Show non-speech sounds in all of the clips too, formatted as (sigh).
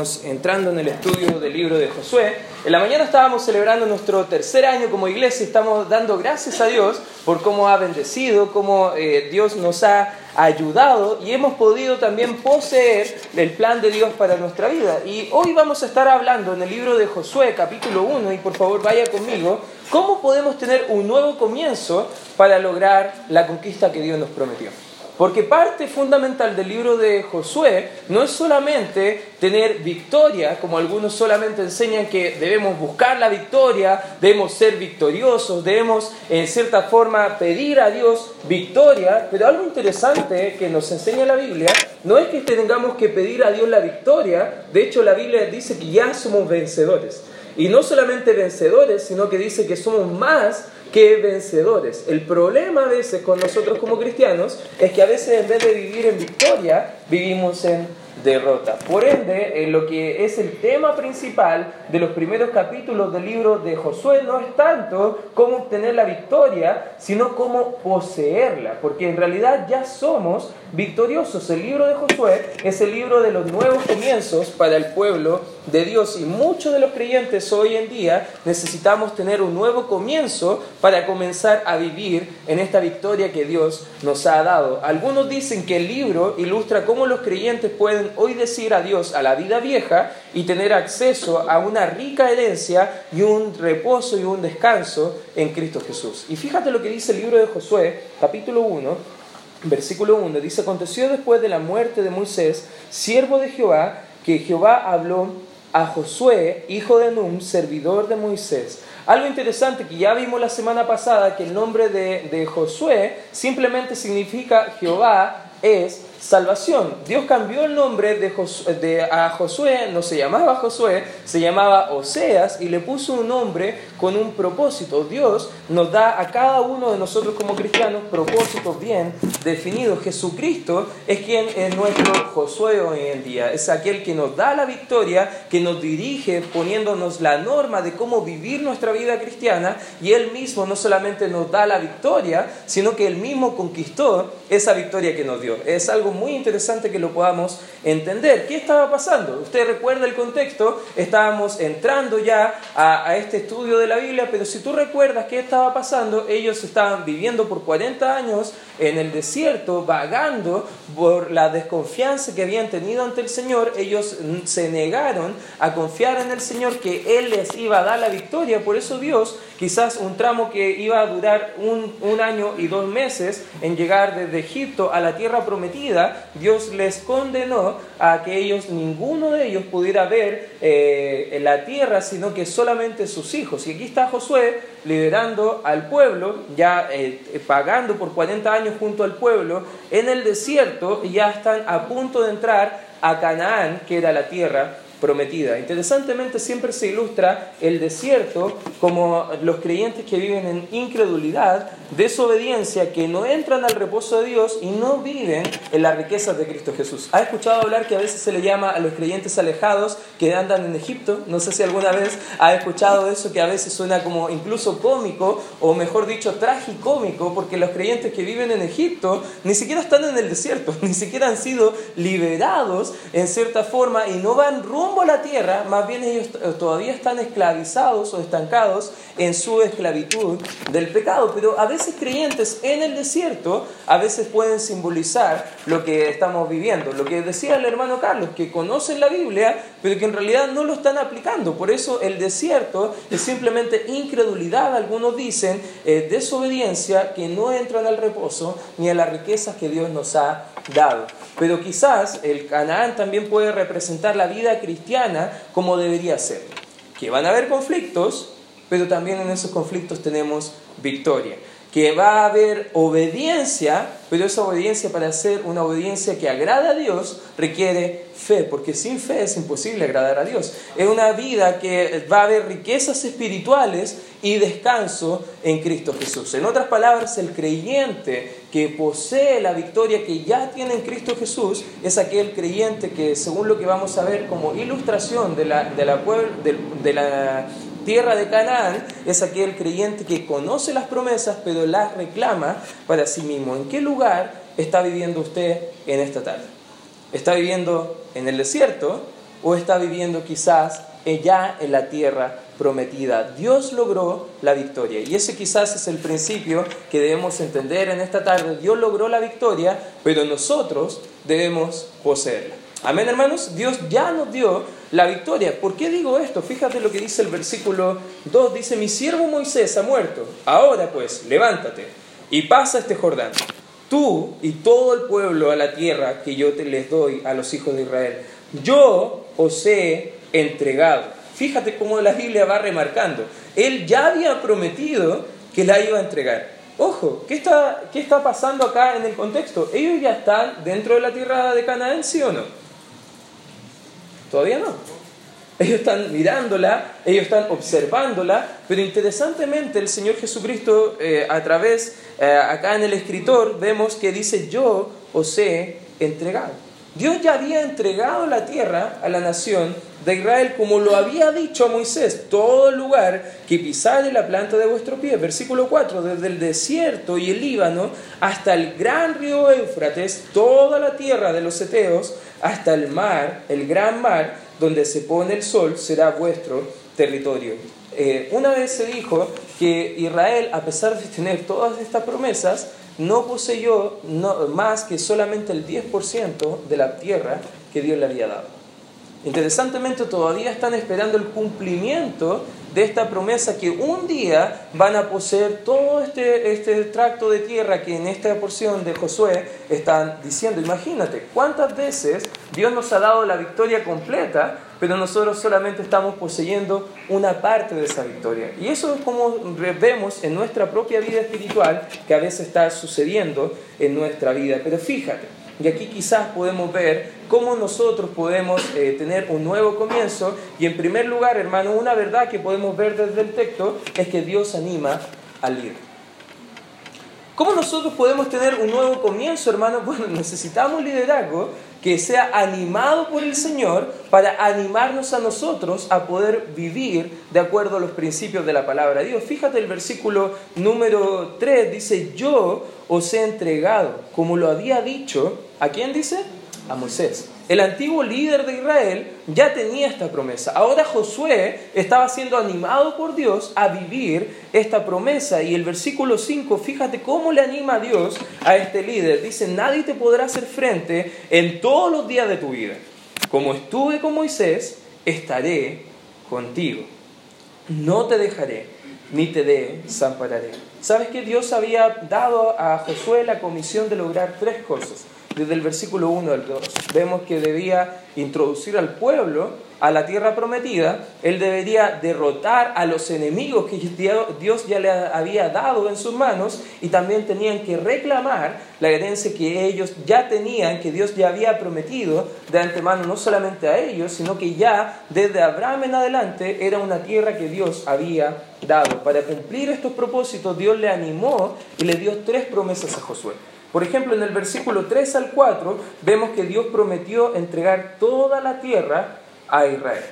Entrando en el estudio del libro de Josué. En la mañana estábamos celebrando nuestro tercer año como iglesia. Estamos dando gracias a Dios por cómo ha bendecido, cómo eh, Dios nos ha ayudado y hemos podido también poseer el plan de Dios para nuestra vida. Y hoy vamos a estar hablando en el libro de Josué, capítulo 1, y por favor vaya conmigo, cómo podemos tener un nuevo comienzo para lograr la conquista que Dios nos prometió. Porque parte fundamental del libro de Josué no es solamente tener victoria, como algunos solamente enseñan que debemos buscar la victoria, debemos ser victoriosos, debemos en cierta forma pedir a Dios victoria, pero algo interesante que nos enseña la Biblia no es que tengamos que pedir a Dios la victoria, de hecho la Biblia dice que ya somos vencedores. Y no solamente vencedores, sino que dice que somos más que vencedores. El problema a veces con nosotros como cristianos es que a veces en vez de vivir en victoria, vivimos en derrota. Por ende, lo que es el tema principal de los primeros capítulos del libro de Josué no es tanto cómo obtener la victoria, sino cómo poseerla, porque en realidad ya somos victoriosos. El libro de Josué es el libro de los nuevos comienzos para el pueblo de Dios y muchos de los creyentes hoy en día necesitamos tener un nuevo comienzo para comenzar a vivir en esta victoria que Dios nos ha dado. Algunos dicen que el libro ilustra cómo los creyentes pueden hoy decir adiós a la vida vieja y tener acceso a una rica herencia y un reposo y un descanso en Cristo Jesús. Y fíjate lo que dice el libro de Josué, capítulo 1, versículo 1, dice, aconteció después de la muerte de Moisés, siervo de Jehová, que Jehová habló a Josué, hijo de Num, servidor de Moisés. Algo interesante que ya vimos la semana pasada, que el nombre de, de Josué simplemente significa Jehová es salvación. Dios cambió el nombre de, a Josué, no se llamaba Josué, se llamaba Oseas y le puso un nombre con un propósito. Dios nos da a cada uno de nosotros como cristianos propósitos bien definidos. Jesucristo es quien es nuestro Josué hoy en día. Es aquel que nos da la victoria, que nos dirige poniéndonos la norma de cómo vivir nuestra vida cristiana y Él mismo no solamente nos da la victoria, sino que Él mismo conquistó esa victoria que nos dio. Es algo muy interesante que lo podamos entender. ¿Qué estaba pasando? Usted recuerda el contexto, estábamos entrando ya a, a este estudio de la Biblia, pero si tú recuerdas qué estaba pasando, ellos estaban viviendo por 40 años en el desierto, vagando por la desconfianza que habían tenido ante el Señor, ellos se negaron a confiar en el Señor que Él les iba a dar la victoria. Por eso Dios, quizás un tramo que iba a durar un, un año y dos meses en llegar desde Egipto a la tierra prometida, Dios les condenó a que ellos, ninguno de ellos pudiera ver eh, la tierra, sino que solamente sus hijos. Y aquí está Josué liderando al pueblo, ya eh, pagando por 40 años junto al pueblo, en el desierto, y ya están a punto de entrar a Canaán, que era la tierra prometida. Interesantemente siempre se ilustra el desierto como los creyentes que viven en incredulidad, desobediencia, que no entran al reposo de Dios y no viven en las riquezas de Cristo Jesús. ¿Ha escuchado hablar que a veces se le llama a los creyentes alejados que andan en Egipto? No sé si alguna vez ha escuchado eso que a veces suena como incluso cómico o mejor dicho tragicómico porque los creyentes que viven en Egipto ni siquiera están en el desierto, (laughs) ni siquiera han sido liberados en cierta forma y no van rumbo a la tierra, más bien ellos todavía están esclavizados o estancados en su esclavitud del pecado. Pero a veces creyentes en el desierto, a veces pueden simbolizar lo que estamos viviendo. Lo que decía el hermano Carlos, que conocen la Biblia, pero que en realidad no lo están aplicando. Por eso el desierto es simplemente incredulidad, algunos dicen, eh, desobediencia, que no entran al reposo ni a las riquezas que Dios nos ha dado. Pero quizás el Canaán también puede representar la vida cristiana como debería ser. Que van a haber conflictos, pero también en esos conflictos tenemos victoria. Que va a haber obediencia, pero esa obediencia para ser una obediencia que agrada a Dios requiere fe, porque sin fe es imposible agradar a Dios. Es una vida que va a haber riquezas espirituales y descanso en Cristo Jesús. En otras palabras, el creyente que posee la victoria que ya tiene en Cristo Jesús es aquel creyente que, según lo que vamos a ver como ilustración de la, de la, tierra de Canaán, es aquel creyente que conoce las promesas pero las reclama para sí mismo. ¿En qué lugar está viviendo usted en esta tarde? ¿Está viviendo en el desierto o está viviendo quizás ya en la tierra prometida. Dios logró la victoria. Y ese quizás es el principio que debemos entender en esta tarde. Dios logró la victoria, pero nosotros debemos poseerla. Amén, hermanos. Dios ya nos dio la victoria. ¿Por qué digo esto? Fíjate lo que dice el versículo 2. Dice, mi siervo Moisés ha muerto. Ahora pues, levántate y pasa este Jordán. Tú y todo el pueblo a la tierra que yo te les doy a los hijos de Israel. Yo os entregado Fíjate cómo la Biblia va remarcando. Él ya había prometido que la iba a entregar. Ojo, ¿qué está, ¿qué está pasando acá en el contexto? Ellos ya están dentro de la tierra de Canaán, ¿sí o no? Todavía no. Ellos están mirándola, ellos están observándola, pero interesantemente el Señor Jesucristo eh, a través, eh, acá en el escritor, vemos que dice, yo os he entregado. Dios ya había entregado la tierra a la nación de Israel, como lo había dicho Moisés, todo lugar que pisare la planta de vuestro pie. Versículo 4, desde el desierto y el Líbano hasta el gran río Éufrates, toda la tierra de los Eteos, hasta el mar, el gran mar, donde se pone el sol, será vuestro territorio. Eh, una vez se dijo que Israel, a pesar de tener todas estas promesas, no poseyó más que solamente el 10% de la tierra que Dios le había dado. Interesantemente, todavía están esperando el cumplimiento de esta promesa que un día van a poseer todo este, este tracto de tierra que en esta porción de Josué están diciendo. Imagínate, ¿cuántas veces Dios nos ha dado la victoria completa, pero nosotros solamente estamos poseyendo una parte de esa victoria? Y eso es como vemos en nuestra propia vida espiritual que a veces está sucediendo en nuestra vida. Pero fíjate, y aquí quizás podemos ver cómo nosotros podemos eh, tener un nuevo comienzo. Y en primer lugar, hermano, una verdad que podemos ver desde el texto es que Dios anima al líder. ¿Cómo nosotros podemos tener un nuevo comienzo, hermano? (laughs) Bueno, necesitamos liderazgo que sea animado por el Señor para animarnos a nosotros a poder vivir de acuerdo a los principios de la palabra de Dios. Fíjate el versículo número 3, dice, yo os he entregado, como lo había dicho, ¿a quién dice? A Moisés. El antiguo líder de Israel ya tenía esta promesa. Ahora Josué estaba siendo animado por Dios a vivir esta promesa. Y el versículo 5, fíjate cómo le anima a Dios a este líder. Dice, nadie te podrá hacer frente en todos los días de tu vida. Como estuve con Moisés, estaré contigo. No te dejaré, ni te desampararé. ¿Sabes que Dios había dado a Josué la comisión de lograr tres cosas? Desde el versículo 1 al 2. Vemos que debía introducir al pueblo a la tierra prometida, él debería derrotar a los enemigos que Dios ya le había dado en sus manos y también tenían que reclamar la herencia que ellos ya tenían, que Dios ya había prometido de antemano, no solamente a ellos, sino que ya desde Abraham en adelante era una tierra que Dios había dado. Para cumplir estos propósitos, Dios le animó y le dio tres promesas a Josué. Por ejemplo, en el versículo 3 al 4 vemos que Dios prometió entregar toda la tierra a Israel.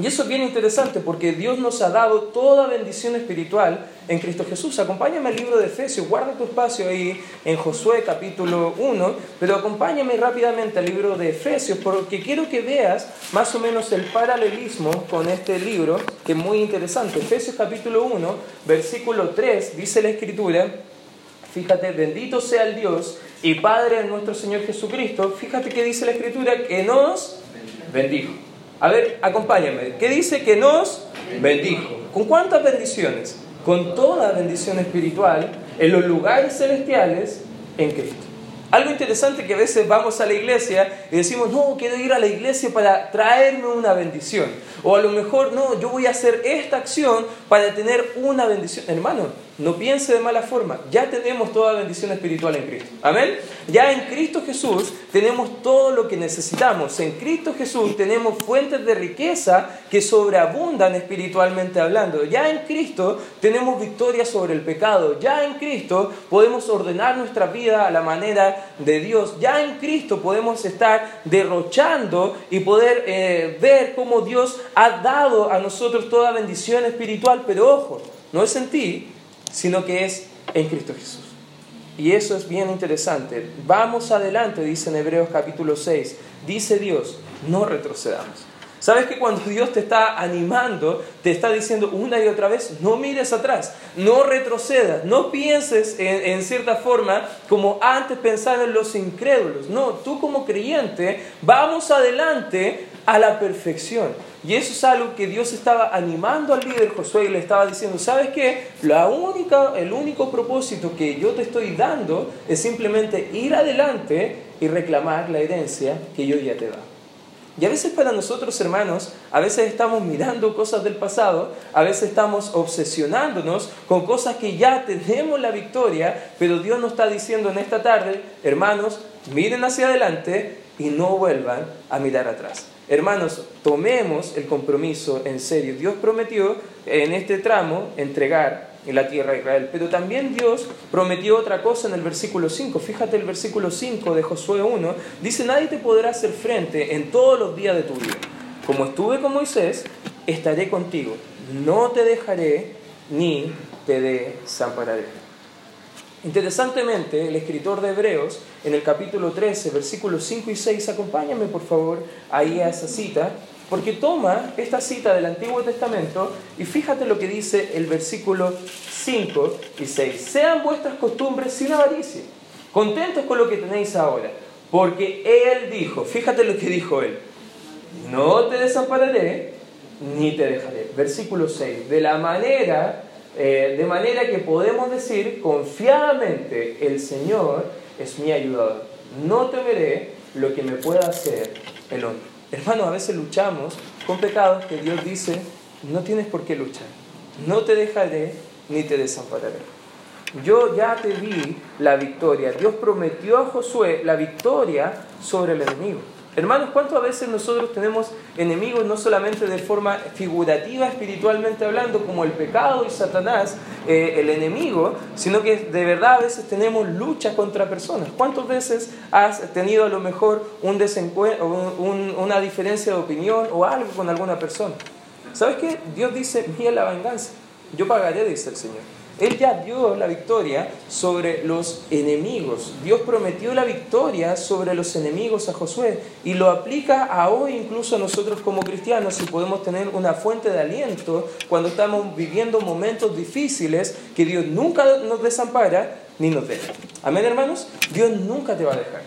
Y eso es bien interesante porque Dios nos ha dado toda bendición espiritual en Cristo Jesús. Acompáñame al libro de Efesios, guarda tu espacio ahí en Josué capítulo 1, pero acompáñame rápidamente al libro de Efesios porque quiero que veas más o menos el paralelismo con este libro que es muy interesante. Efesios capítulo 1, versículo 3, dice la escritura, Fíjate, bendito sea el Dios y Padre de nuestro Señor Jesucristo. Fíjate que dice la Escritura que nos bendijo. A ver, acompáñame. ¿Qué dice que nos bendijo? ¿Con cuántas bendiciones? Con toda bendición espiritual en los lugares celestiales en Cristo. Algo interesante que a veces vamos a la iglesia y decimos, no, quiero ir a la iglesia para traerme una bendición. O a lo mejor, no, yo voy a hacer esta acción para tener una bendición. Hermano, no piense de mala forma, ya tenemos toda bendición espiritual en Cristo. Amén. Ya en Cristo Jesús tenemos todo lo que necesitamos. En Cristo Jesús tenemos fuentes de riqueza que sobreabundan espiritualmente hablando. Ya en Cristo tenemos victoria sobre el pecado. Ya en Cristo podemos ordenar nuestra vida a la manera de Dios. Ya en Cristo podemos estar derrochando y poder eh, ver cómo Dios ha dado a nosotros toda bendición espiritual. Pero ojo, no es en ti, sino que es en Cristo Jesús. Y eso es bien interesante. Vamos adelante, dice en Hebreos capítulo 6. Dice Dios, no retrocedamos. ¿Sabes que cuando Dios te está animando, te está diciendo una y otra vez, no mires atrás, no retrocedas, no pienses en, cierta forma como antes pensaban los incrédulos. No, tú como creyente, vamos adelante a la perfección. Y eso es algo que Dios estaba animando al líder Josué y le estaba diciendo, ¿sabes qué? La única, el único propósito que yo te estoy dando es simplemente ir adelante y reclamar la herencia que yo ya te da. Y a veces para nosotros, hermanos, a veces estamos mirando cosas del pasado, a veces estamos obsesionándonos con cosas que ya tenemos la victoria, pero Dios nos está diciendo en esta tarde, hermanos, miren hacia adelante y no vuelvan a mirar atrás. Hermanos, tomemos el compromiso en serio. Dios prometió en este tramo entregar en la tierra de Israel. Pero también Dios prometió otra cosa en el versículo 5. Fíjate el versículo 5 de Josué 1. Dice, nadie te podrá hacer frente en todos los días de tu vida. Como estuve con Moisés, estaré contigo. No te dejaré ni te desampararé. Interesantemente, el escritor de Hebreos, en el capítulo 13, versículos 5 y 6, acompáñame por favor ahí a esa cita, porque toma esta cita del Antiguo Testamento y fíjate lo que dice el versículo 5 y 6. Sean vuestras costumbres sin avaricia, contentos con lo que tenéis ahora, porque Él dijo, fíjate lo que dijo Él, no te desampararé ni te dejaré. Versículo 6, de la manera, eh, de manera que podemos decir confiadamente, el Señor es mi ayudador, no temeré lo que me pueda hacer el hombre. Hermanos, a veces luchamos con pecados que Dios dice, no tienes por qué luchar. No te dejaré ni te desampararé. Yo ya te di la victoria. Dios prometió a Josué la victoria sobre el enemigo. Hermanos, ¿cuántas veces nosotros tenemos enemigos no solamente de forma figurativa, espiritualmente hablando, como el pecado y Satanás, eh, el enemigo, sino que de verdad a veces tenemos lucha contra personas? ¿Cuántas veces has tenido a lo mejor un un, una diferencia de opinión o algo con alguna persona? ¿Sabes qué? Dios dice, mía la venganza, yo pagaré, dice el Señor. Él ya dio la victoria sobre los enemigos. Dios prometió la victoria sobre los enemigos a Josué y lo aplica a hoy incluso a nosotros como cristianos y podemos tener una fuente de aliento cuando estamos viviendo momentos difíciles que Dios nunca nos desampara ni nos deja. Amén hermanos, Dios nunca te va a dejar.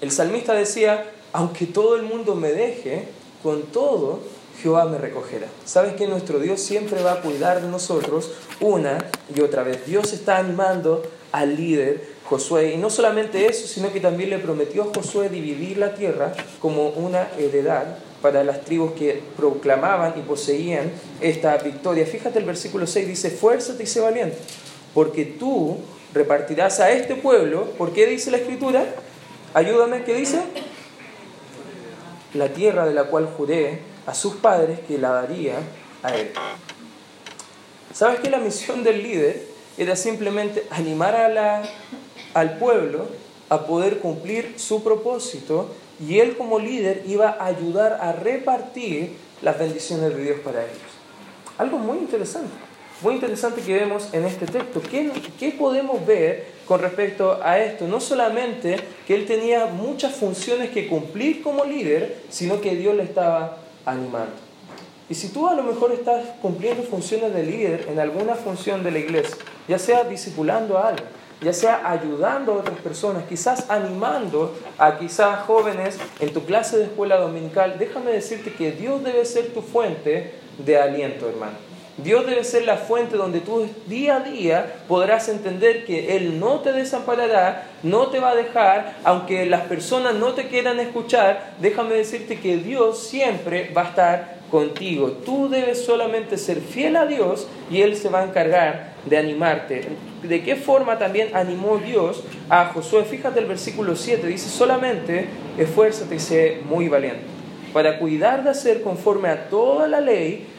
El salmista decía, aunque todo el mundo me deje, con todo Jehová me recogerá. ¿Sabes que nuestro Dios siempre va a cuidar de nosotros una y otra vez? Dios está animando al líder Josué y no solamente eso, sino que también le prometió a Josué dividir la tierra como una heredad para las tribus que proclamaban y poseían esta victoria. Fíjate el versículo 6 dice, fuérzate y sé valiente, porque tú repartirás a este pueblo, ¿por qué dice la escritura? Ayúdame, ¿qué dice? La tierra de la cual juré a sus padres que la daría a él. ¿Sabes que la misión del líder era simplemente animar a la, al pueblo a poder cumplir su propósito y él como líder iba a ayudar a repartir las bendiciones de Dios para ellos? Algo muy interesante, muy interesante que vemos en este texto. ¿Qué, qué podemos ver con respecto a esto? No solamente que él tenía muchas funciones que cumplir como líder, sino que Dios le estaba animando. Y si tú a lo mejor estás cumpliendo funciones de líder en alguna función de la iglesia, ya sea discipulando a alguien, ya sea ayudando a otras personas, quizás animando a quizás jóvenes en tu clase de escuela dominical, déjame decirte que Dios debe ser tu fuente de aliento, hermano. Dios debe ser la fuente donde tú día a día podrás entender que Él no te desamparará, no te va a dejar, aunque las personas no te quieran escuchar, déjame decirte que Dios siempre va a estar contigo. Tú debes solamente ser fiel a Dios y Él se va a encargar de animarte. ¿De qué forma también animó Dios a Josué? Fíjate el versículo 7, dice solamente esfuérzate y sé muy valiente para cuidar de hacer conforme a toda la ley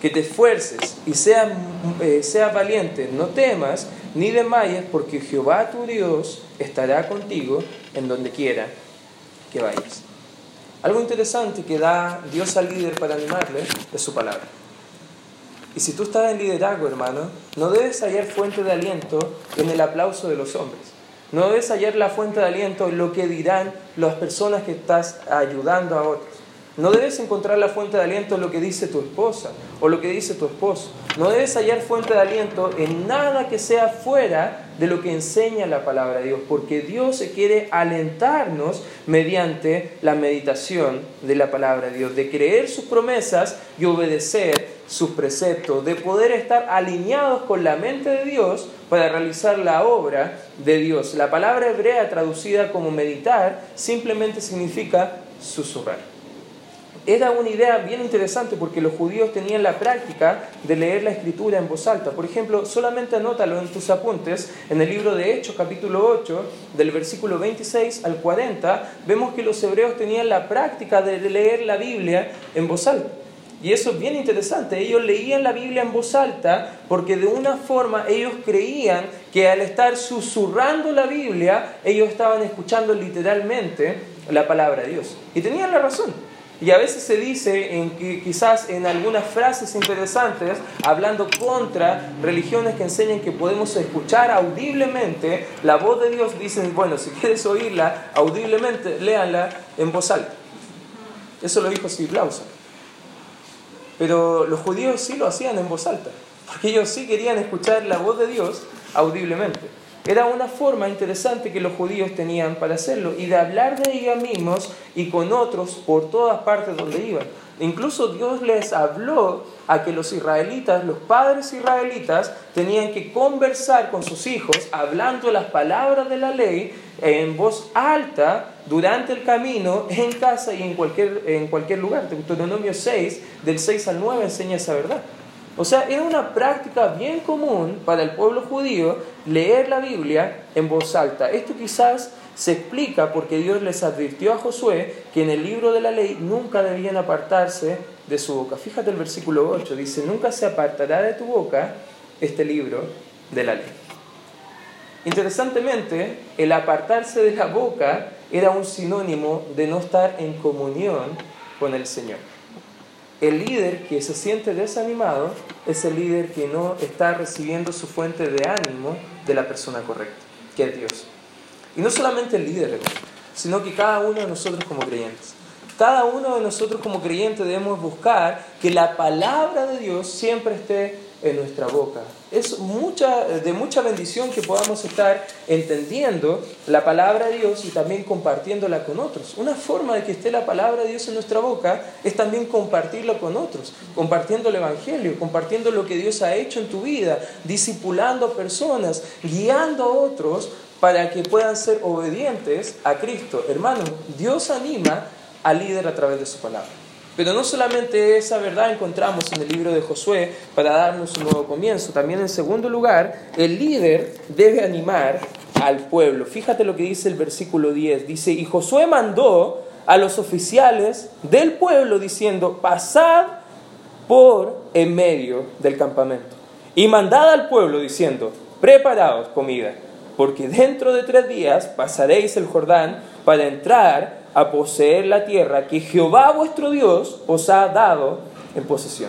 que te esfuerces y seas eh, sea valiente, no temas ni desmayes, porque Jehová tu Dios estará contigo en donde quiera que vayas. Algo interesante que da Dios al líder para animarle es su palabra. Y si tú estás en liderazgo, hermano, no debes hallar fuente de aliento en el aplauso de los hombres. No debes hallar la fuente de aliento en lo que dirán las personas que estás ayudando a otros. No debes encontrar la fuente de aliento en lo que dice tu esposa o lo que dice tu esposo. No debes hallar fuente de aliento en nada que sea fuera de lo que enseña la palabra de Dios, porque Dios se quiere alentarnos mediante la meditación de la palabra de Dios, de creer sus promesas y obedecer sus preceptos, de poder estar alineados con la mente de Dios para realizar la obra de Dios. La palabra hebrea traducida como meditar simplemente significa susurrar era una idea bien interesante porque los judíos tenían la práctica de leer la escritura en voz alta. Por ejemplo, solamente anótalo en tus apuntes, en el libro de Hechos capítulo 8, del versículo 26 al 40, vemos que los hebreos tenían la práctica de leer la Biblia en voz alta. Y eso es bien interesante. Ellos leían la Biblia en voz alta porque de una forma ellos creían que al estar susurrando la Biblia, ellos estaban escuchando literalmente la palabra de Dios. Y tenían la razón. Y a veces se dice en que quizás en algunas frases interesantes, hablando contra religiones que enseñan que podemos escuchar audiblemente la voz de Dios, dicen, bueno, si quieres oírla audiblemente, léanla en voz alta. Eso lo dijo Steve Pero los judíos sí lo hacían en voz alta, porque ellos sí querían escuchar la voz de Dios audiblemente. Era una forma interesante que los judíos tenían para hacerlo y de hablar de ellos mismos y con otros por todas partes donde iban. Incluso Dios les habló a que los israelitas, los padres israelitas, tenían que conversar con sus hijos hablando las palabras de la ley en voz alta durante el camino, en casa y en cualquier, en cualquier lugar. Deuteronomio 6, del 6 al 9, enseña esa verdad. O sea, era una práctica bien común para el pueblo judío leer la Biblia en voz alta. Esto quizás se explica porque Dios les advirtió a Josué que en el libro de la ley nunca debían apartarse de su boca. Fíjate el versículo 8, dice, nunca se apartará de tu boca este libro de la ley. Interesantemente, el apartarse de la boca era un sinónimo de no estar en comunión con el Señor. El líder que se siente desanimado es el líder que no está recibiendo su fuente de ánimo de la persona correcta, que es Dios. Y no solamente el líder, sino que cada uno de nosotros como creyentes. Cada uno de nosotros como creyentes debemos buscar que la palabra de Dios siempre esté en nuestra boca. Es mucha, de mucha bendición que podamos estar entendiendo la palabra de Dios y también compartiéndola con otros. Una forma de que esté la palabra de Dios en nuestra boca es también compartirla con otros, compartiendo el Evangelio, compartiendo lo que Dios ha hecho en tu vida, discipulando a personas, guiando a otros para que puedan ser obedientes a Cristo. Hermano, Dios anima al líder a través de su palabra. Pero no solamente esa verdad encontramos en el libro de Josué para darnos un nuevo comienzo, también en segundo lugar, el líder debe animar al pueblo. Fíjate lo que dice el versículo 10. Dice, y Josué mandó a los oficiales del pueblo diciendo, pasad por en medio del campamento. Y mandad al pueblo diciendo, preparaos comida, porque dentro de tres días pasaréis el Jordán para entrar a poseer la tierra que Jehová vuestro Dios os ha dado en posesión.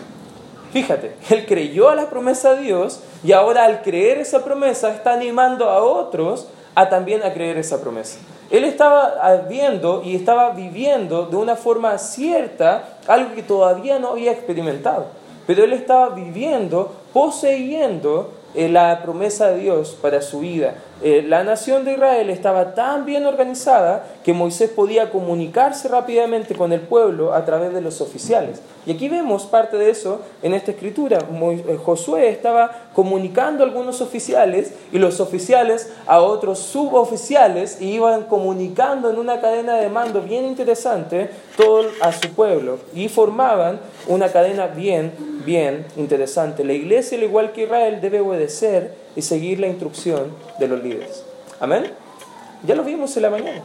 Fíjate, él creyó a la promesa de Dios y ahora al creer esa promesa está animando a otros a también a creer esa promesa. Él estaba viendo y estaba viviendo de una forma cierta algo que todavía no había experimentado, pero él estaba viviendo, poseyendo eh, la promesa de Dios para su vida. Eh, la nación de Israel estaba tan bien organizada que Moisés podía comunicarse rápidamente con el pueblo a través de los oficiales. Y aquí vemos parte de eso en esta escritura. Eh, Josué estaba comunicando a algunos oficiales y los oficiales a otros suboficiales y iban comunicando en una cadena de mando bien interesante todo a su pueblo y formaban una cadena bien, bien interesante. La iglesia, al igual que Israel, debe obedecer y seguir la instrucción de los líderes. Amén. Ya lo vimos en la mañana.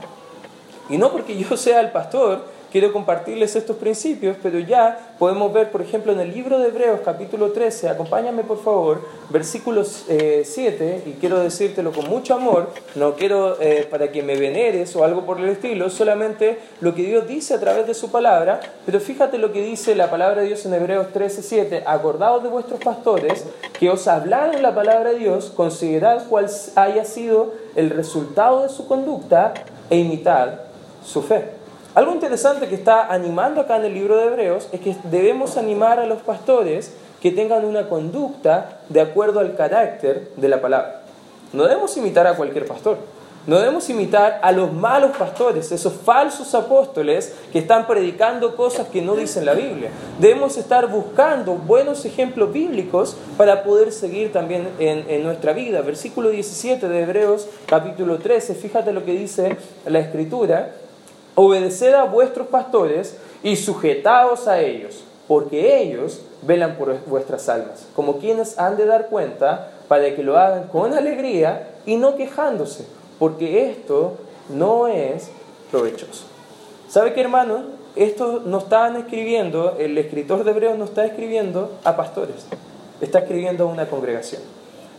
Y no porque yo sea el pastor, quiero compartirles estos principios, pero ya podemos ver, por ejemplo, en el libro de Hebreos capítulo 13, acompáñame por favor, versículo 7, eh, y quiero decírtelo con mucho amor, no quiero eh, para que me veneres o algo por el estilo, solamente lo que Dios dice a través de su palabra, pero fíjate lo que dice la palabra de Dios en Hebreos 13, 7, acordaos de vuestros pastores que os hablaron la palabra de Dios, considerad cuál haya sido el resultado de su conducta e imitad su fe. Algo interesante que está animando acá en el libro de Hebreos es que debemos animar a los pastores que tengan una conducta de acuerdo al carácter de la palabra. No debemos imitar a cualquier pastor. No debemos imitar a los malos pastores, esos falsos apóstoles que están predicando cosas que no dicen la Biblia. Debemos estar buscando buenos ejemplos bíblicos para poder seguir también en, en, nuestra vida. Versículo 17 de Hebreos capítulo 13, fíjate lo que dice la escritura. Obedeced a vuestros pastores y sujetaos a ellos, porque ellos velan por vuestras almas, como quienes han de dar cuenta para que lo hagan con alegría y no quejándose, porque esto no es provechoso. ¿Sabe qué, hermano? Esto no están escribiendo, el escritor de Hebreos no está escribiendo a pastores, está escribiendo a una congregación.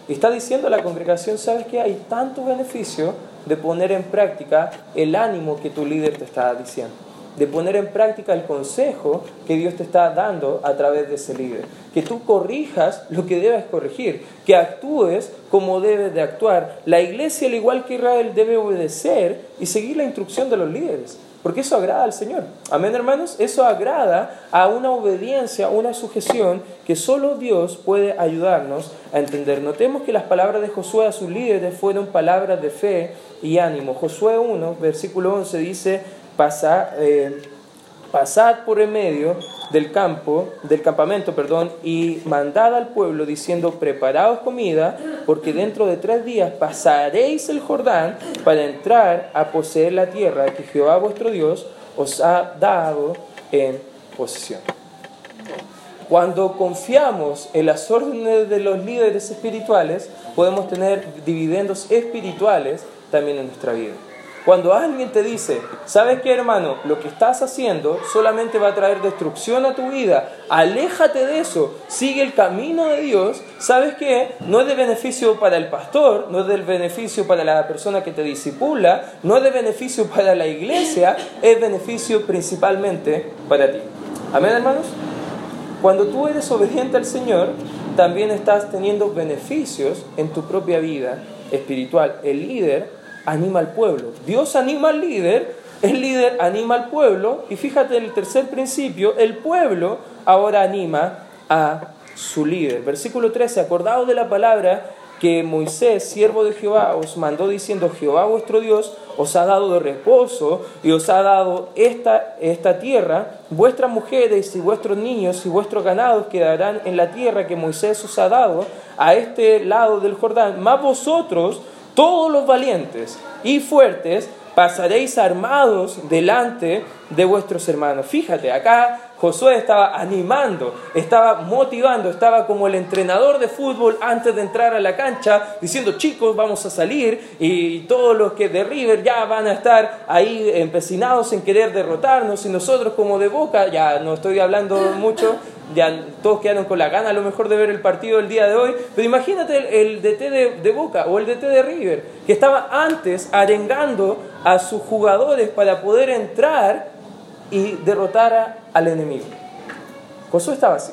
Y está diciendo a la congregación, ¿sabes qué? Hay tanto beneficio de poner en práctica el ánimo que tu líder te está diciendo, de poner en práctica el consejo que Dios te está dando a través de ese líder, que tú corrijas lo que debes corregir, que actúes como debes de actuar. La iglesia, al igual que Israel, debe obedecer y seguir la instrucción de los líderes. Porque eso agrada al Señor. Amén, hermanos. Eso agrada a una obediencia, una sujeción que solo Dios puede ayudarnos a entender. Notemos que las palabras de Josué a sus líderes fueron palabras de fe y ánimo. Josué 1, versículo 11 dice, eh, pasad por el medio del campo, del campamento, perdón, y mandad al pueblo diciendo, preparaos comida, porque dentro de tres días pasaréis el Jordán para entrar a poseer la tierra que Jehová vuestro Dios os ha dado en posesión. Cuando confiamos en las órdenes de los líderes espirituales, podemos tener dividendos espirituales también en nuestra vida. Cuando alguien te dice, ¿sabes qué hermano? Lo que estás haciendo solamente va a traer destrucción a tu vida, aléjate de eso, sigue el camino de Dios, ¿sabes qué? No es de beneficio para el pastor, no es de beneficio para la persona que te disipula, no es de beneficio para la iglesia, es beneficio principalmente para ti. Amén hermanos. Cuando tú eres obediente al Señor, también estás teniendo beneficios en tu propia vida espiritual. El líder anima al pueblo. Dios anima al líder, el líder anima al pueblo y fíjate en el tercer principio, el pueblo ahora anima a su líder. Versículo 13, acordado de la palabra que Moisés, siervo de Jehová, os mandó diciendo, Jehová vuestro Dios os ha dado de reposo y os ha dado esta, esta tierra, vuestras mujeres y vuestros niños y vuestros ganados quedarán en la tierra que Moisés os ha dado a este lado del Jordán, más vosotros todos los valientes y fuertes pasaréis armados delante de vuestros hermanos. Fíjate, acá Josué estaba animando, estaba motivando, estaba como el entrenador de fútbol antes de entrar a la cancha, diciendo, chicos, vamos a salir y todos los que de River ya van a estar ahí empecinados en querer derrotarnos y nosotros como de boca, ya no estoy hablando mucho, ya todos quedaron con la gana a lo mejor de ver el partido del día de hoy, pero imagínate el, DT de, de, Boca o el DT de River, que estaba antes arengando a sus jugadores para poder entrar y derrotar al enemigo. Josué estaba así,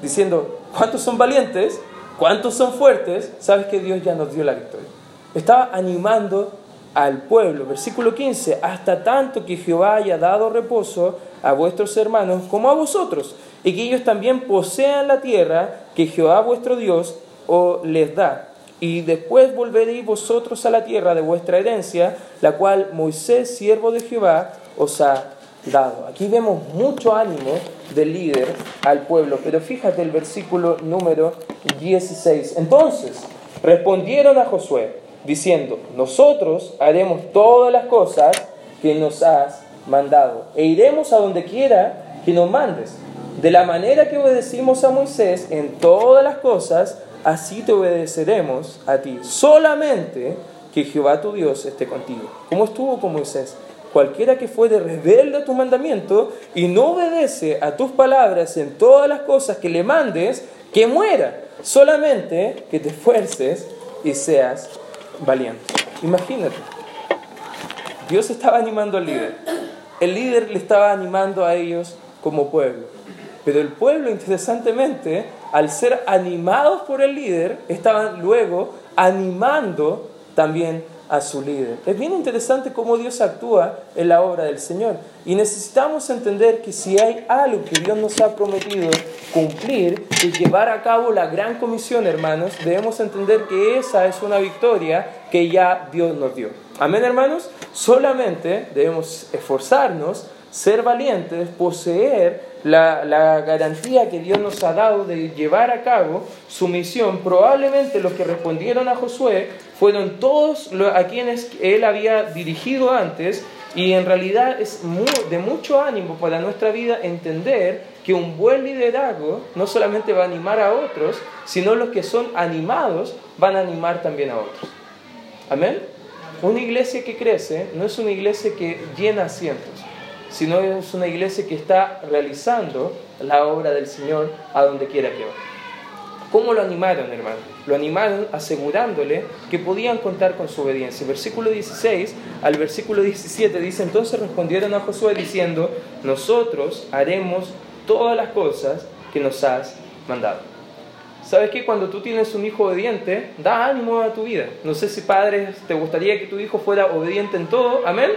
diciendo, ¿cuántos son valientes? ¿Cuántos son fuertes? Sabes que Dios ya nos dio la victoria. Estaba animando al pueblo. Versículo 15, hasta tanto que Jehová haya dado reposo a vuestros hermanos como a vosotros, y que ellos también posean la tierra que Jehová vuestro Dios os les da. Y después volveréis vosotros a la tierra de vuestra herencia, la cual Moisés, siervo de Jehová, os ha dado. Aquí vemos mucho ánimo del líder al pueblo, pero fíjate el versículo número 16. Entonces respondieron a Josué, diciendo, nosotros haremos todas las cosas que nos has mandado, e iremos a donde quiera que nos mandes. De la manera que obedecimos a Moisés en todas las cosas, así te obedeceremos a ti. Solamente que Jehová tu Dios esté contigo. ¿Cómo estuvo con Moisés? Cualquiera que fuere rebelde a tu mandamiento y no obedece a tus palabras en todas las cosas que le mandes, que muera. Solamente que te esfuerces y seas valiente. Imagínate. Dios estaba animando al líder. El líder le estaba animando a ellos como pueblo. Pero el pueblo, interesantemente, al ser animados por el líder, estaban luego animando también a su líder. Es bien interesante cómo Dios actúa en la obra del Señor. Y necesitamos entender que si hay algo que Dios nos ha prometido cumplir y llevar a cabo la gran comisión, hermanos, debemos entender que esa es una victoria que ya Dios nos dio. Amén, hermanos. Solamente debemos esforzarnos, ser valientes, poseer la, la, garantía que Dios nos ha dado de llevar a cabo su misión, probablemente los que respondieron a Josué fueron todos a quienes él había dirigido antes y en realidad es de mucho ánimo para nuestra vida entender que un buen liderazgo no solamente va a animar a otros, sino los que son animados van a animar también a otros. Amén. Una iglesia que crece no es una iglesia que llena asientos sino es una iglesia que está realizando la obra del Señor a donde quiera que vaya. ¿Cómo lo animaron, hermano? Lo animaron asegurándole que podían contar con su obediencia. Versículo 16 al versículo 17 dice, entonces respondieron a Josué diciendo, nosotros haremos todas las cosas que nos has mandado. ¿Sabes qué? Cuando tú tienes un hijo obediente, da ánimo a tu vida. No sé si padres, te gustaría que tu hijo fuera obediente en todo. Amén.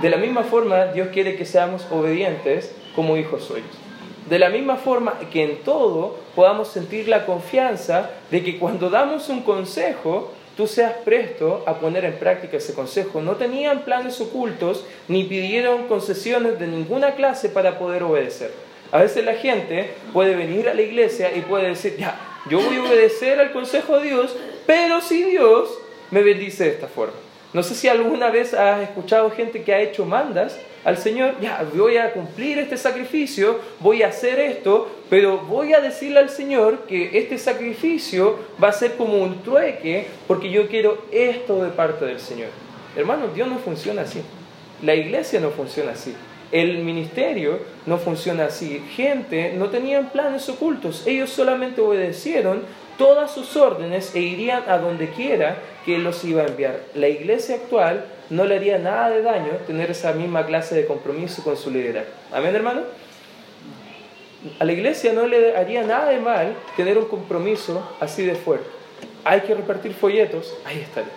De la misma forma, Dios quiere que seamos obedientes como hijos suyos. De la misma forma que en todo podamos sentir la confianza de que cuando damos un consejo, tú seas presto a poner en práctica ese consejo. No tenían planes ocultos ni pidieron concesiones de ninguna clase para poder obedecer. A veces la gente puede venir a la iglesia y puede decir, ya, yo voy a obedecer al consejo de Dios, pero si Dios me bendice de esta forma. No sé si alguna vez has escuchado gente que ha hecho mandas al Señor, ya, voy a cumplir este sacrificio, voy a hacer esto, pero voy a decirle al Señor que este sacrificio va a ser como un trueque porque yo quiero esto de parte del Señor. Hermanos, Dios no funciona así. La iglesia no funciona así. El ministerio no funciona así. Gente no tenían planes ocultos. Ellos solamente obedecieron todas sus órdenes e irían a donde quiera que Él los iba a enviar. La iglesia actual no le haría nada de daño tener esa misma clase de compromiso con su liderazgo. Amén, hermano. A la iglesia no le haría nada de mal tener un compromiso así de fuerte. Hay que repartir folletos, ahí estaré.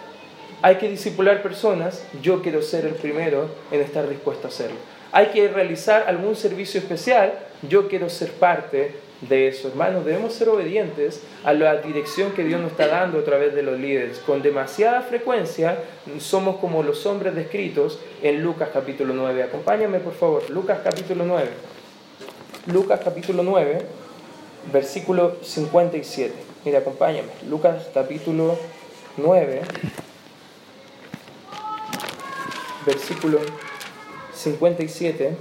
Hay que disipular personas, yo quiero ser el primero en estar dispuesto a hacerlo. Hay que realizar algún servicio especial, yo quiero ser parte de eso. Hermanos, debemos ser obedientes a la dirección que Dios nos está dando a través de los líderes. Con demasiada frecuencia somos como los hombres descritos en Lucas capítulo 9. Acompáñame por favor, Lucas capítulo 9. Lucas capítulo 9, versículo 57. Mira, acompáñame. Lucas capítulo 9, versículo 57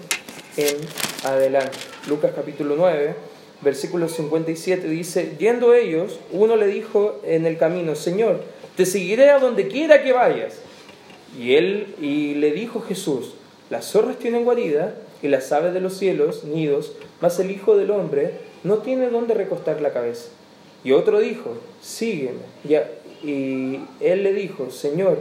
en adelante. Lucas capítulo 9 versículo 57 dice, yendo ellos, uno le dijo en el camino, Señor, te seguiré a donde quiera que vayas. Y él y le dijo Jesús, las zorras tienen guarida y las aves de los cielos nidos, mas el Hijo del Hombre no tiene dónde recostar la cabeza. Y otro dijo, sígueme. Y, él le dijo, Señor,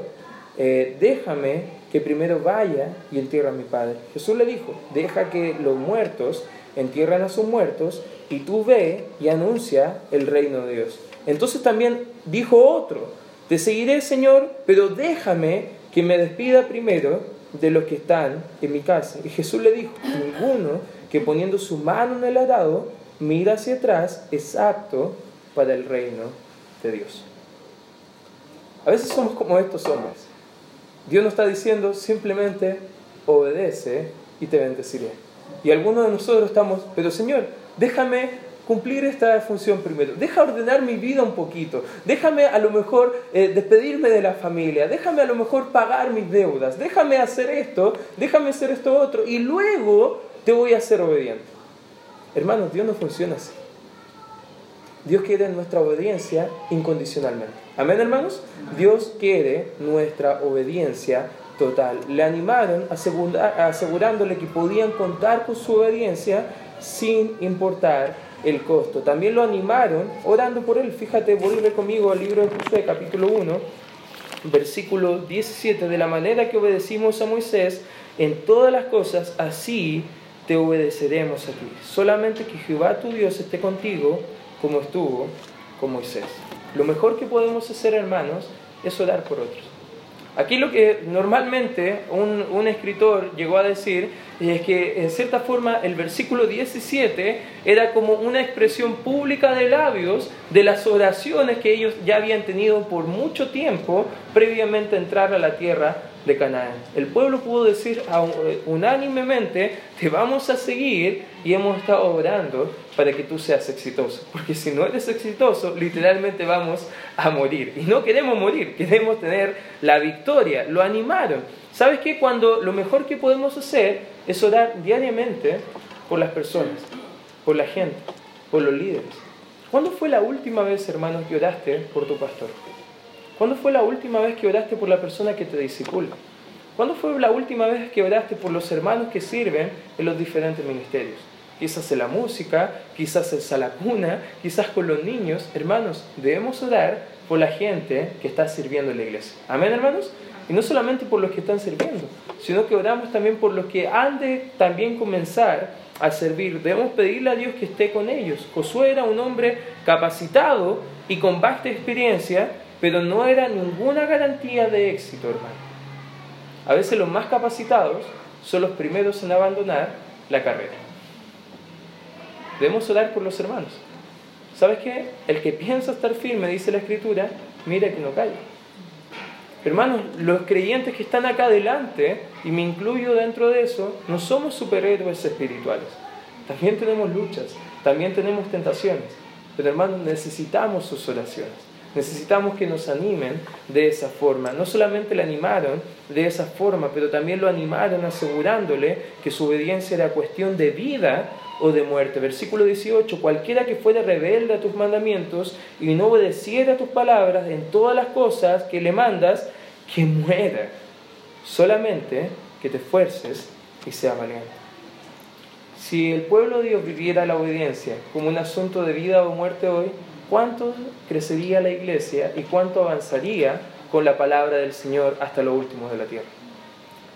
eh, déjame que primero vaya y entierre a mi Padre. Jesús le dijo, deja que los muertos entierran a sus muertos y tú ve y anuncia el reino de Dios. Entonces también dijo otro, te seguiré Señor, pero déjame que me despida primero de los que están en mi casa. Y Jesús le dijo, ninguno que poniendo su mano en el arado mira hacia atrás es apto para el reino de Dios. A veces somos como estos hombres. Dios nos está diciendo simplemente obedece y te bendeciré. Y algunos de nosotros estamos, pero Señor, déjame cumplir esta función primero, deja ordenar mi vida un poquito, déjame a lo mejor eh, despedirme de la familia, déjame a lo mejor pagar mis deudas, déjame hacer esto, déjame hacer esto otro y luego te voy a ser obediente. Hermanos, Dios no funciona así. Dios quiere nuestra obediencia incondicionalmente. Amén, hermanos. Dios quiere nuestra obediencia total. Le animaron asegurándole que podían contar con su obediencia sin importar el costo. También lo animaron orando por él. Fíjate, vuelve conmigo al libro de Josué, capítulo 1, versículo 17. De la manera que obedecimos a Moisés en todas las cosas, así te obedeceremos a ti. Solamente que Jehová tu Dios esté contigo como estuvo con Moisés. Lo mejor que podemos hacer, hermanos, es orar por otros. Aquí lo que normalmente un, un, escritor llegó a decir es que en cierta forma el versículo 17 era como una expresión pública de labios de las oraciones que ellos ya habían tenido por mucho tiempo previamente a entrar a la tierra de Canaán. El pueblo pudo decir unánimemente, te vamos a seguir y hemos estado orando para que tú seas exitoso. Porque si no eres exitoso, literalmente vamos a morir. Y no queremos morir, queremos tener la victoria. Lo animaron. ¿Sabes qué? Cuando lo mejor que podemos hacer es orar diariamente por las personas, por la gente, por los líderes. ¿Cuándo fue la última vez, hermanos, que oraste por tu pastor? ¿Cuándo fue la última vez que oraste por la persona que te disipula? ¿Cuándo fue la última vez que oraste por los hermanos que sirven en los diferentes ministerios? Quizás en la música, quizás en salacuna, quizás con los niños. Hermanos, debemos orar por la gente que está sirviendo en la iglesia. Amén, hermanos. Y no solamente por los que están sirviendo, sino que oramos también por los que han de también comenzar a servir. Debemos pedirle a Dios que esté con ellos. Josué era un hombre capacitado y con vasta experiencia pero no era ninguna garantía de éxito, hermano. A veces los más capacitados son los primeros en abandonar la carrera. Debemos orar por los hermanos. ¿Sabes qué? El que piensa estar firme, dice la Escritura, mira que no cae. Hermanos, los creyentes que están acá adelante, y me incluyo dentro de eso, no somos superhéroes espirituales. También tenemos luchas, también tenemos tentaciones. Pero hermanos, necesitamos sus oraciones. Necesitamos que nos animen de esa forma. No solamente le animaron de esa forma, pero también lo animaron asegurándole que su obediencia era cuestión de vida o de muerte. Versículo 18, cualquiera que fuera rebelde a tus mandamientos y no obedeciera a tus palabras en todas las cosas que le mandas, que muera. Solamente que te esfuerces y sea valiente. Si el pueblo de Dios viviera la obediencia como un asunto de vida o muerte hoy, cuánto crecería la iglesia y cuánto avanzaría con la palabra del Señor hasta lo último de la tierra.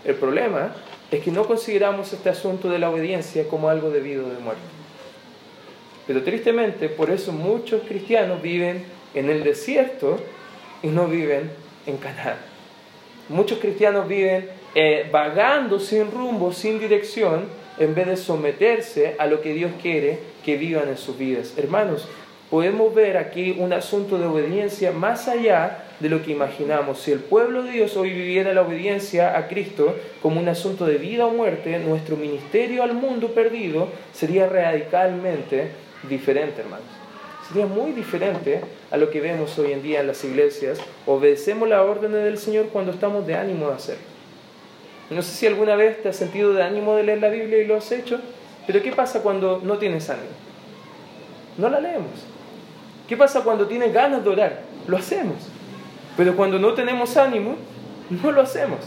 El problema es que no consideramos este asunto de la obediencia como algo debido de muerte. Pero tristemente, por eso muchos cristianos viven en el desierto y no viven en Canaán. Muchos cristianos viven eh, vagando sin rumbo, sin dirección, en vez de someterse a lo que Dios quiere que vivan en sus vidas. Hermanos, podemos ver aquí un asunto de obediencia más allá de lo que imaginamos. Si el pueblo de Dios hoy viviera la obediencia a Cristo como un asunto de vida o muerte, nuestro ministerio al mundo perdido sería radicalmente diferente, hermanos. Sería muy diferente a lo que vemos hoy en día en las iglesias. Obedecemos la orden del Señor cuando estamos de ánimo de hacerlo. No sé si alguna vez te has sentido de ánimo de leer la Biblia y lo has hecho, pero ¿qué pasa cuando no tienes ánimo? No la leemos. ¿Qué pasa cuando tienes ganas de orar? Lo hacemos. Pero cuando no tenemos ánimo, no lo hacemos.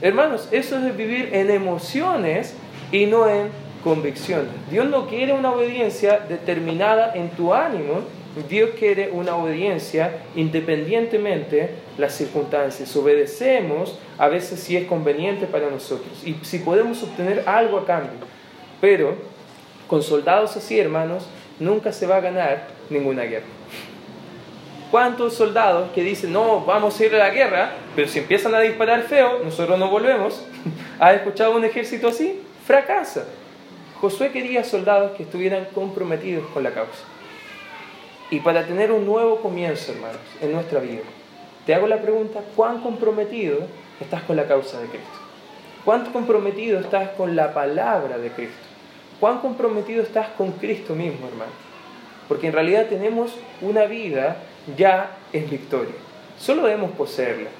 Hermanos, eso es vivir en emociones y no en convicciones. Dios no quiere una obediencia determinada en tu ánimo, Dios quiere una obediencia independientemente de las circunstancias. Obedecemos a veces si es conveniente para nosotros y si podemos obtener algo a cambio. Pero con soldados así, hermanos, nunca se va a ganar ninguna guerra. ¿Cuántos soldados que dicen, no, vamos a ir a la guerra, pero si empiezan a disparar feo, nosotros no volvemos? (laughs) ¿Has escuchado un ejército así? Fracasa. Josué quería soldados que estuvieran comprometidos con la causa. Y para tener un nuevo comienzo, hermanos, en nuestra vida, te hago la pregunta, ¿cuán comprometido estás con la causa de Cristo? ¿Cuánto comprometido estás con la palabra de Cristo? ¿Cuán comprometido estás con Cristo mismo, hermano? Porque en realidad tenemos una vida ya en victoria. Solo debemos poseerla.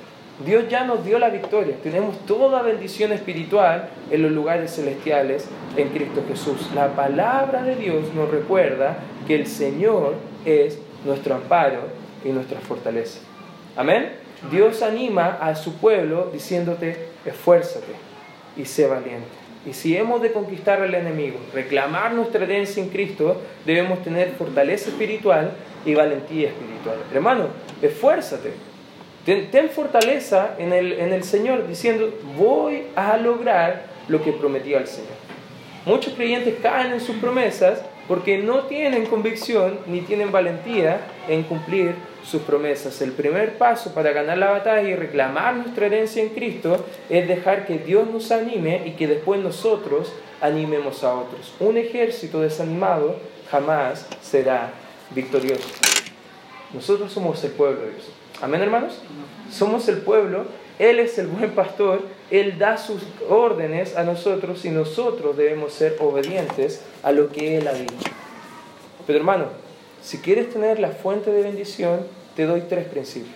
Dios ya nos dio la victoria. Tenemos toda bendición espiritual en los lugares celestiales en Cristo Jesús. La palabra de Dios nos recuerda que el Señor es nuestro amparo y nuestra fortaleza. Amén. Dios anima a su pueblo diciéndote, esfuérzate y sé valiente. Y si hemos de conquistar al enemigo, reclamar nuestra herencia en Cristo, debemos tener fortaleza espiritual y valentía espiritual. Hermano, esfuérzate. Ten, fortaleza en el, en el Señor diciendo, voy a lograr lo que prometí al Señor. Muchos creyentes caen en sus promesas porque no tienen convicción ni tienen valentía en cumplir sus promesas. El primer paso para ganar la batalla y reclamar nuestra herencia en Cristo es dejar que Dios nos anime y que después nosotros animemos a otros. Un ejército desanimado jamás será victorioso. Nosotros somos el pueblo de Dios. Amén, hermanos. Somos el pueblo, Él es el buen pastor, Él da sus órdenes a nosotros y nosotros debemos ser obedientes a lo que Él ha dicho. Pero hermano, si quieres tener la fuente de bendición, te doy tres principios.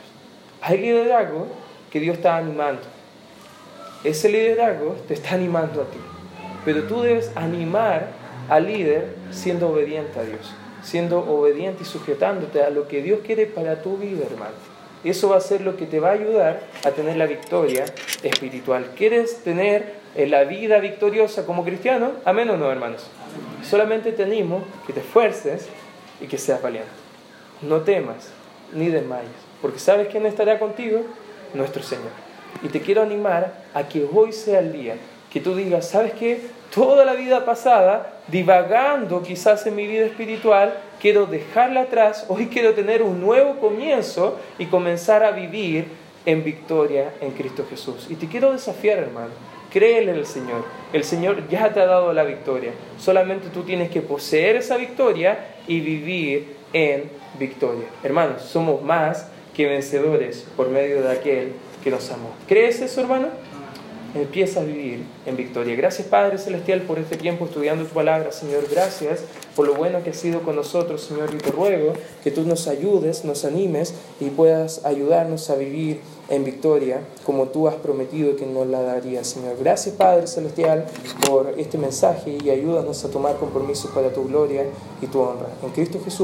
Hay liderazgo que Dios está animando. Ese liderazgo te está animando a ti. Pero tú debes animar al líder siendo obediente a Dios, siendo obediente y sujetándote a lo que Dios quiere para tu vida, hermano. Eso va a ser lo que te va a ayudar a tener la victoria espiritual. ¿Quieres tener eh, la vida victoriosa como cristiano? Amén o no, hermanos. Solamente te animo que te esfuerces y que seas valiente. No temas ni desmayes, porque ¿sabes quién estará contigo? Nuestro Señor. Y te quiero animar a que hoy sea el día que tú digas, ¿sabes qué? Toda la vida pasada, divagando quizás en mi vida espiritual, quiero dejarla atrás, hoy quiero tener un nuevo comienzo y comenzar a vivir en victoria en Cristo Jesús. Y te quiero desafiar, hermano, créele en el Señor. El Señor ya te ha dado la victoria. Solamente tú tienes que poseer esa victoria y vivir en victoria. Hermanos, somos más que vencedores por medio de aquel que nos amó. ¿Crees eso, hermano? empieza a vivir en victoria. Gracias Padre Celestial por este tiempo estudiando tu palabra, Señor. Gracias por lo bueno que has sido con nosotros, Señor. Y te ruego que tú nos ayudes, nos animes y puedas ayudarnos a vivir en victoria como tú has prometido que nos la darías, Señor. Gracias Padre Celestial por este mensaje y ayúdanos a tomar compromisos para tu gloria y tu honra. En Cristo Jesús.